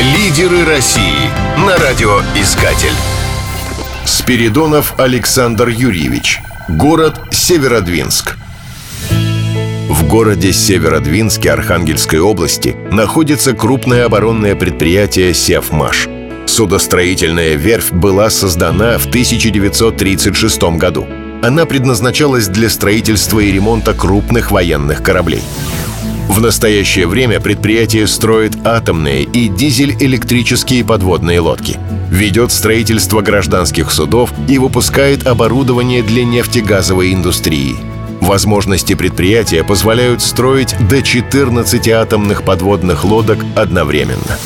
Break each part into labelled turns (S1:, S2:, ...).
S1: Лидеры России на радиоискатель. Спиридонов Александр Юрьевич. Город Северодвинск. В городе Северодвинске Архангельской области находится крупное оборонное предприятие «Севмаш». Судостроительная верфь была создана в 1936 году. Она предназначалась для строительства и ремонта крупных военных кораблей. В настоящее время предприятие строит атомные и дизель-электрические подводные лодки, ведет строительство гражданских судов и выпускает оборудование для нефтегазовой индустрии. Возможности предприятия позволяют строить до 14 атомных подводных лодок одновременно.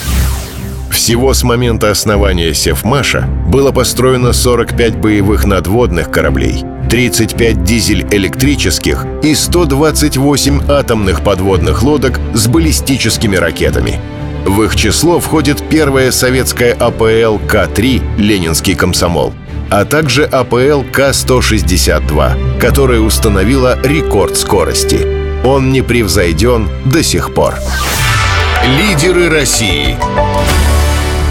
S1: Всего с момента основания Севмаша было построено 45 боевых надводных кораблей, 35 дизель-электрических и 128 атомных подводных лодок с баллистическими ракетами. В их число входит первая советская АПЛ К-3 «Ленинский комсомол», а также АПЛ К-162, которая установила рекорд скорости. Он не превзойден до сих пор. Лидеры России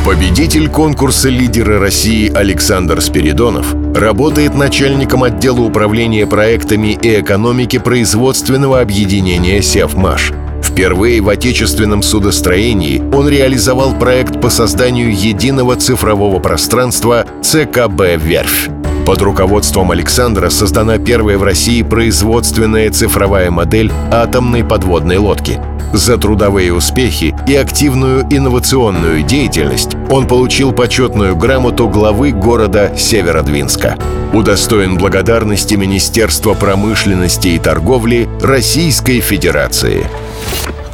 S1: Победитель конкурса «Лидеры России» Александр Спиридонов работает начальником отдела управления проектами и экономики производственного объединения «Севмаш». Впервые в отечественном судостроении он реализовал проект по созданию единого цифрового пространства ЦКБ «Верфь». Под руководством Александра создана первая в России производственная цифровая модель атомной подводной лодки — за трудовые успехи и активную инновационную деятельность он получил почетную грамоту главы города Северодвинска. Удостоен благодарности Министерства промышленности и торговли Российской Федерации.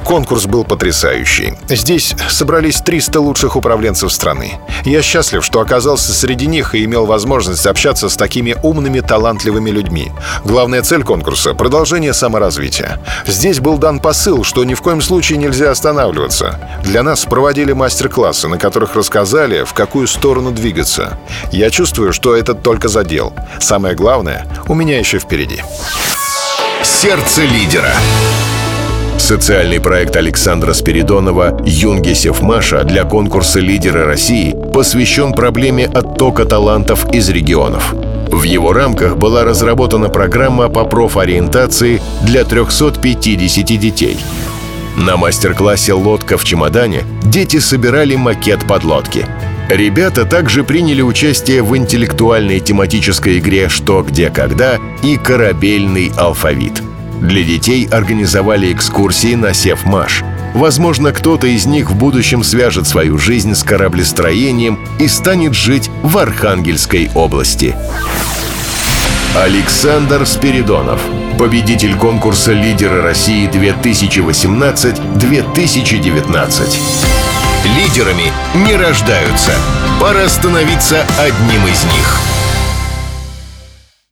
S2: Конкурс был потрясающий. Здесь собрались 300 лучших управленцев страны. Я счастлив, что оказался среди них и имел возможность общаться с такими умными, талантливыми людьми. Главная цель конкурса — продолжение саморазвития. Здесь был дан посыл, что ни в коем случае нельзя останавливаться. Для нас проводили мастер-классы, на которых рассказали, в какую сторону двигаться. Я чувствую, что это только задел. Самое главное у меня еще впереди.
S1: Сердце лидера. Социальный проект Александра Спиридонова «Юнгисев Маша» для конкурса «Лидеры России» посвящен проблеме оттока талантов из регионов. В его рамках была разработана программа по профориентации для 350 детей. На мастер-классе «Лодка в чемодане» дети собирали макет подлодки. Ребята также приняли участие в интеллектуальной тематической игре «Что, где, когда» и «Корабельный алфавит». Для детей организовали экскурсии на Севмаш. Возможно, кто-то из них в будущем свяжет свою жизнь с кораблестроением и станет жить в Архангельской области. Александр Спиридонов Победитель конкурса «Лидеры России 2018-2019». Лидерами не рождаются. Пора становиться одним из них.